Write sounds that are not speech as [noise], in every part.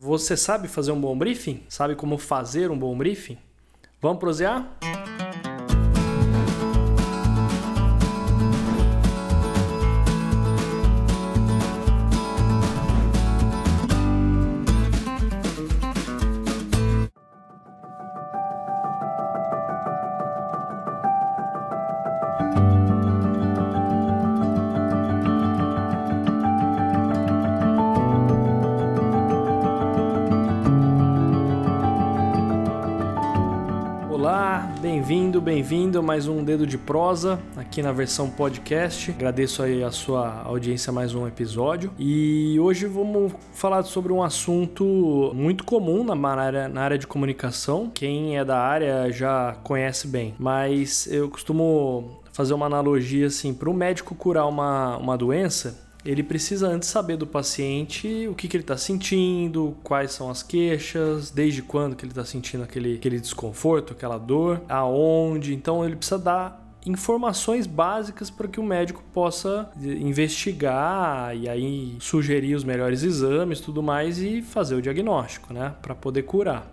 Você sabe fazer um bom briefing? Sabe como fazer um bom briefing? Vamos prosear? Bem-vindo, bem-vindo a mais um Dedo de Prosa aqui na versão podcast. Agradeço aí a sua audiência mais um episódio. E hoje vamos falar sobre um assunto muito comum na área, na área de comunicação. Quem é da área já conhece bem, mas eu costumo fazer uma analogia assim, para o médico curar uma, uma doença, ele precisa antes saber do paciente o que, que ele está sentindo, quais são as queixas, desde quando que ele está sentindo aquele, aquele desconforto, aquela dor, aonde. Então ele precisa dar informações básicas para que o médico possa investigar e aí sugerir os melhores exames, tudo mais e fazer o diagnóstico, né, para poder curar.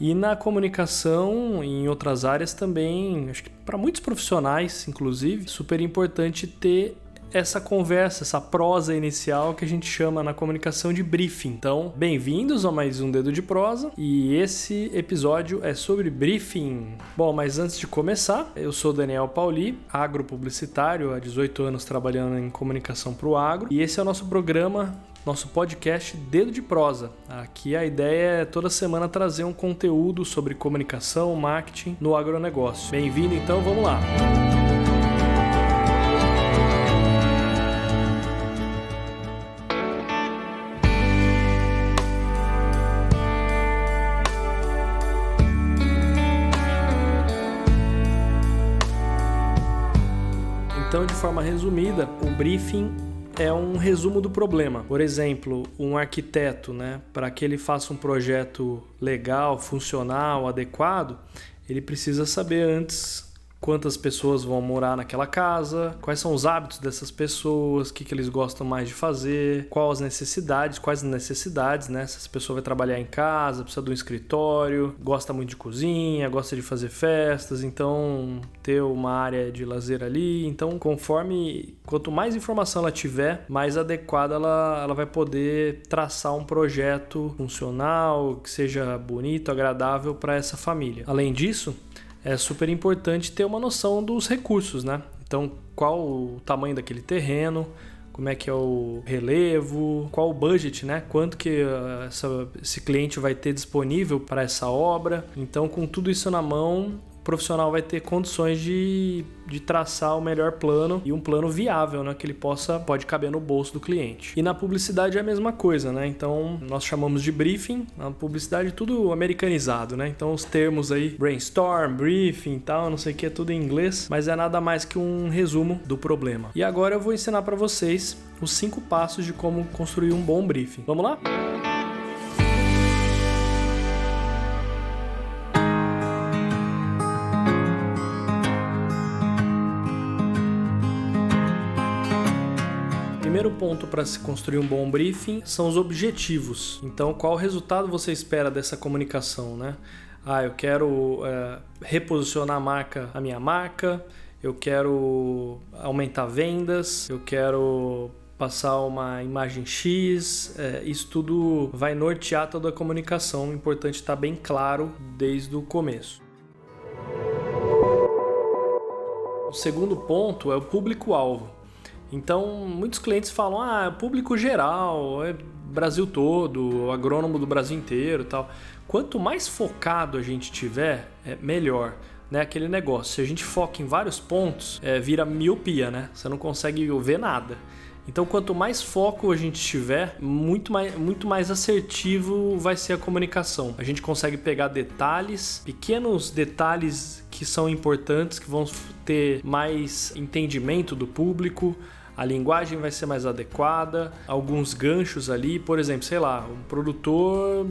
E na comunicação, em outras áreas também, acho que para muitos profissionais, inclusive, super importante ter essa conversa, essa prosa inicial que a gente chama na comunicação de briefing. Então, bem-vindos a mais um Dedo de Prosa e esse episódio é sobre briefing. Bom, mas antes de começar, eu sou Daniel Pauli, agropublicitário, há 18 anos trabalhando em comunicação para o agro, e esse é o nosso programa nosso podcast Dedo de Prosa. Aqui a ideia é toda semana trazer um conteúdo sobre comunicação, marketing no agronegócio. Bem-vindo então, vamos lá. Então, de forma resumida, o briefing é um resumo do problema. Por exemplo, um arquiteto, né, para que ele faça um projeto legal, funcional, adequado, ele precisa saber antes quantas pessoas vão morar naquela casa, quais são os hábitos dessas pessoas, o que, que eles gostam mais de fazer, quais as necessidades, quais as necessidades, né? Se essa pessoa vai trabalhar em casa, precisa de um escritório, gosta muito de cozinha, gosta de fazer festas, então ter uma área de lazer ali. Então, conforme quanto mais informação ela tiver, mais adequada ela, ela vai poder traçar um projeto funcional, que seja bonito, agradável para essa família. Além disso, é super importante ter uma noção dos recursos, né? Então, qual o tamanho daquele terreno, como é que é o relevo, qual o budget, né? Quanto que uh, essa, esse cliente vai ter disponível para essa obra. Então, com tudo isso na mão, profissional vai ter condições de, de traçar o melhor plano e um plano viável, né? Que ele possa pode caber no bolso do cliente. E na publicidade é a mesma coisa, né? Então nós chamamos de briefing, na publicidade tudo americanizado, né? Então os termos aí brainstorm, briefing, tal, não sei o que, é tudo em inglês, mas é nada mais que um resumo do problema. E agora eu vou ensinar para vocês os cinco passos de como construir um bom briefing. Vamos lá? Primeiro ponto para se construir um bom briefing são os objetivos. Então, qual resultado você espera dessa comunicação, né? Ah, eu quero é, reposicionar a marca, a minha marca, eu quero aumentar vendas, eu quero passar uma imagem X, é, isso tudo vai nortear toda a comunicação. O importante estar bem claro desde o começo. O segundo ponto é o público-alvo. Então, muitos clientes falam: ah, é público geral, é Brasil todo, agrônomo do Brasil inteiro tal. Quanto mais focado a gente tiver, é melhor. Né, aquele negócio, se a gente foca em vários pontos, é, vira miopia, né? Você não consegue ver nada. Então, quanto mais foco a gente tiver, muito mais, muito mais assertivo vai ser a comunicação. A gente consegue pegar detalhes, pequenos detalhes que são importantes, que vão ter mais entendimento do público, a linguagem vai ser mais adequada, alguns ganchos ali, por exemplo, sei lá, um produtor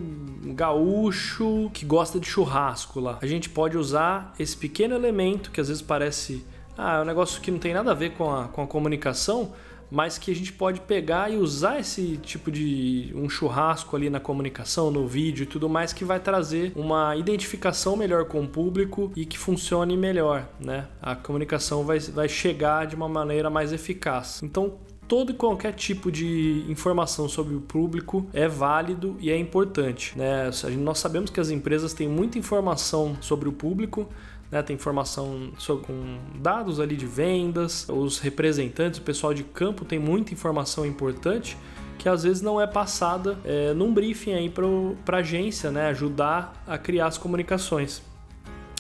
gaúcho que gosta de churrasco lá. A gente pode usar esse pequeno elemento que às vezes parece ah, é um negócio que não tem nada a ver com a, com a comunicação, mas que a gente pode pegar e usar esse tipo de um churrasco ali na comunicação, no vídeo e tudo mais que vai trazer uma identificação melhor com o público e que funcione melhor, né? A comunicação vai, vai chegar de uma maneira mais eficaz. Então, todo e qualquer tipo de informação sobre o público é válido e é importante. Né? Nós sabemos que as empresas têm muita informação sobre o público, né? tem informação sobre, com dados ali de vendas, os representantes, o pessoal de campo tem muita informação importante que às vezes não é passada é, num briefing aí para a agência, né? ajudar a criar as comunicações.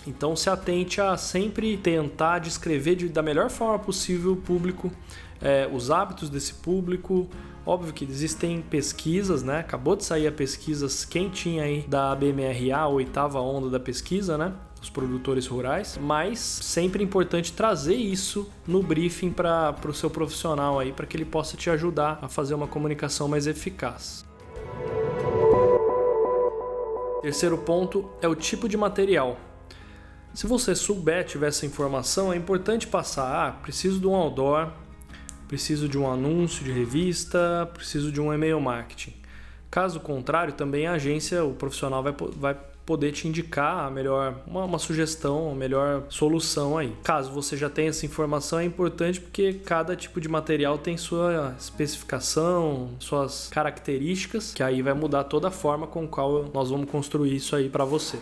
Então se atente a sempre tentar descrever de, da melhor forma possível o público, é, os hábitos desse público. Óbvio que existem pesquisas, né? Acabou de sair a pesquisa quentinha aí da BMRA, a oitava onda da pesquisa, né? Os produtores rurais, mas sempre importante trazer isso no briefing para o seu profissional aí, para que ele possa te ajudar a fazer uma comunicação mais eficaz. Terceiro ponto é o tipo de material. Se você souber, tiver essa informação, é importante passar. Ah, preciso de um outdoor, preciso de um anúncio de revista, preciso de um e-mail marketing. Caso contrário, também a agência, o profissional vai, vai poder te indicar a melhor, uma, uma sugestão, a melhor solução aí. Caso você já tenha essa informação, é importante porque cada tipo de material tem sua especificação, suas características, que aí vai mudar toda a forma com qual nós vamos construir isso aí para você.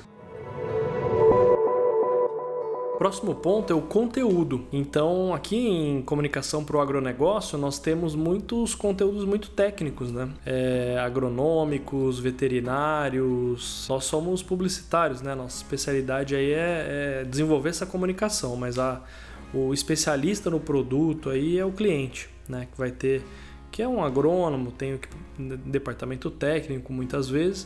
Próximo ponto é o conteúdo. Então, aqui em comunicação para o agronegócio, nós temos muitos conteúdos muito técnicos, né? É, agronômicos, veterinários. Nós somos publicitários, né? Nossa especialidade aí é, é desenvolver essa comunicação, mas a, o especialista no produto aí é o cliente, né? Que vai ter, que é um agrônomo, tem o departamento técnico muitas vezes.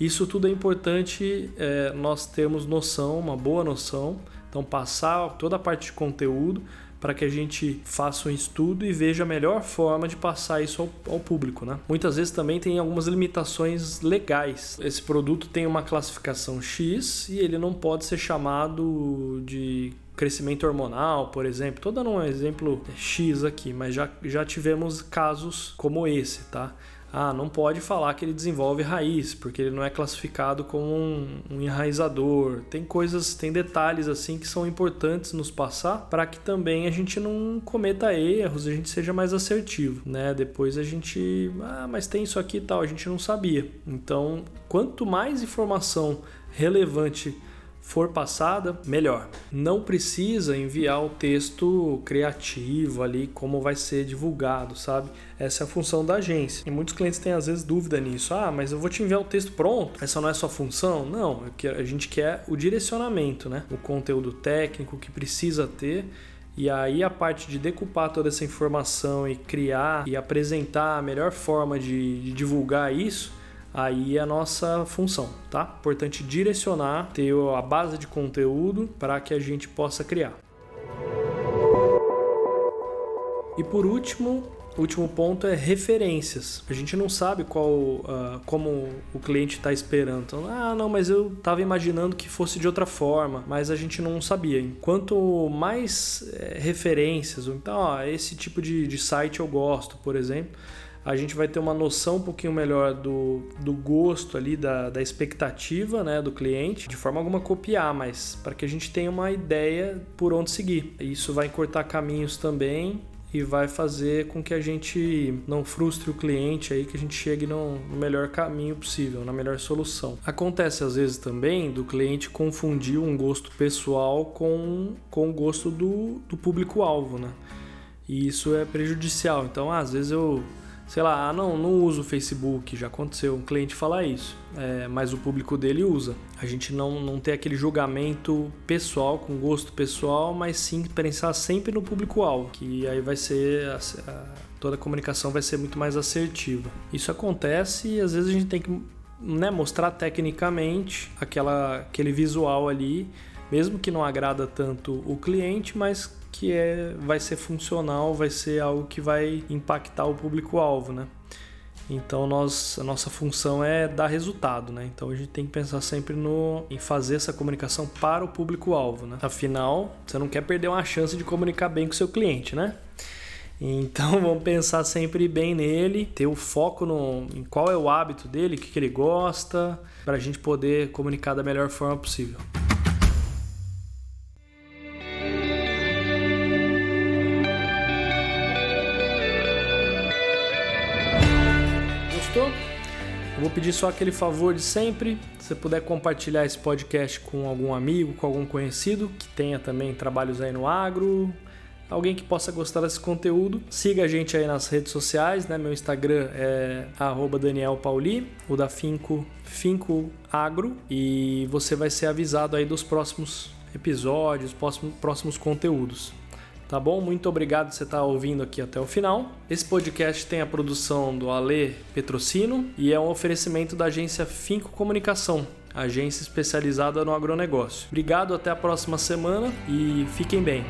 Isso tudo é importante é, nós termos noção, uma boa noção então, passar toda a parte de conteúdo para que a gente faça um estudo e veja a melhor forma de passar isso ao, ao, público. Né? Muitas vezes também tem algumas limitações legais. Esse produto tem uma classificação X e ele não pode ser chamado de crescimento hormonal, por exemplo. Estou dando um exemplo X aqui, mas já, já tivemos casos como esse, tá? ah, não pode falar que ele desenvolve raiz, porque ele não é classificado como um, um enraizador. Tem coisas, tem detalhes assim que são importantes nos passar para que também a gente não cometa erros, a gente seja mais assertivo, né? Depois a gente, ah, mas tem isso aqui e tal, a gente não sabia. Então, quanto mais informação relevante for passada, melhor. Não precisa enviar o texto criativo ali, como vai ser divulgado, sabe? Essa é a função da agência. E muitos clientes têm às vezes dúvida nisso. Ah, mas eu vou te enviar o texto pronto, essa não é sua função? Não, é a gente quer o direcionamento, né? O conteúdo técnico que precisa ter. E aí a parte de decupar toda essa informação e criar e apresentar a melhor forma de, de divulgar isso aí é a nossa função, tá? Importante direcionar, ter a base de conteúdo para que a gente possa criar. E por último, último ponto é referências. A gente não sabe qual, uh, como o cliente está esperando. Então, ah, não, mas eu estava imaginando que fosse de outra forma, mas a gente não sabia. Quanto mais é, referências, então, ó, esse tipo de, de site eu gosto, por exemplo a gente vai ter uma noção um pouquinho melhor do, do gosto ali, da, da expectativa né, do cliente, de forma alguma copiar, mas para que a gente tenha uma ideia por onde seguir. Isso vai cortar caminhos também e vai fazer com que a gente não frustre o cliente aí, que a gente chegue no, melhor caminho possível, na melhor solução. Acontece às vezes também do cliente confundir um gosto pessoal com, com o gosto do, do público-alvo, né? E isso é prejudicial. Então, às vezes eu sei lá, ah, não, não uso o Facebook, já aconteceu um cliente falar isso, é, mas o público dele usa. A gente não, não tem aquele julgamento pessoal, com gosto pessoal, mas sim pensar sempre no público-alvo, que aí vai ser. A, a, toda a comunicação vai ser muito mais assertiva. Isso acontece e às vezes a gente tem que né, mostrar tecnicamente aquela, aquele visual ali, mesmo que não agrada tanto o cliente, mas que é, vai ser funcional, vai ser algo que vai impactar o público-alvo, né? Então nós, a nossa função é dar resultado, né? Então a gente tem que pensar sempre no, em fazer essa comunicação para o público-alvo, né? Afinal, você não quer perder uma chance de comunicar bem com o seu cliente, né? Então [laughs] vamos pensar sempre bem nele, ter o foco no, em qual é o hábito dele, o que, que ele gosta, para a gente poder comunicar da melhor forma possível. Eu vou pedir só aquele favor de sempre. Se você puder compartilhar esse podcast com algum amigo, com algum conhecido que tenha também trabalhos aí no agro, alguém que possa gostar desse conteúdo. Siga a gente aí nas redes sociais, né? Meu Instagram é @danielpauli, o da Finco, Finco Agro, e você vai ser avisado aí dos próximos episódios, próximos, próximos conteúdos. Tá bom? Muito obrigado por você estar ouvindo aqui até o final. Esse podcast tem a produção do Ale Petrocino e é um oferecimento da agência Finco Comunicação, agência especializada no agronegócio. Obrigado, até a próxima semana e fiquem bem.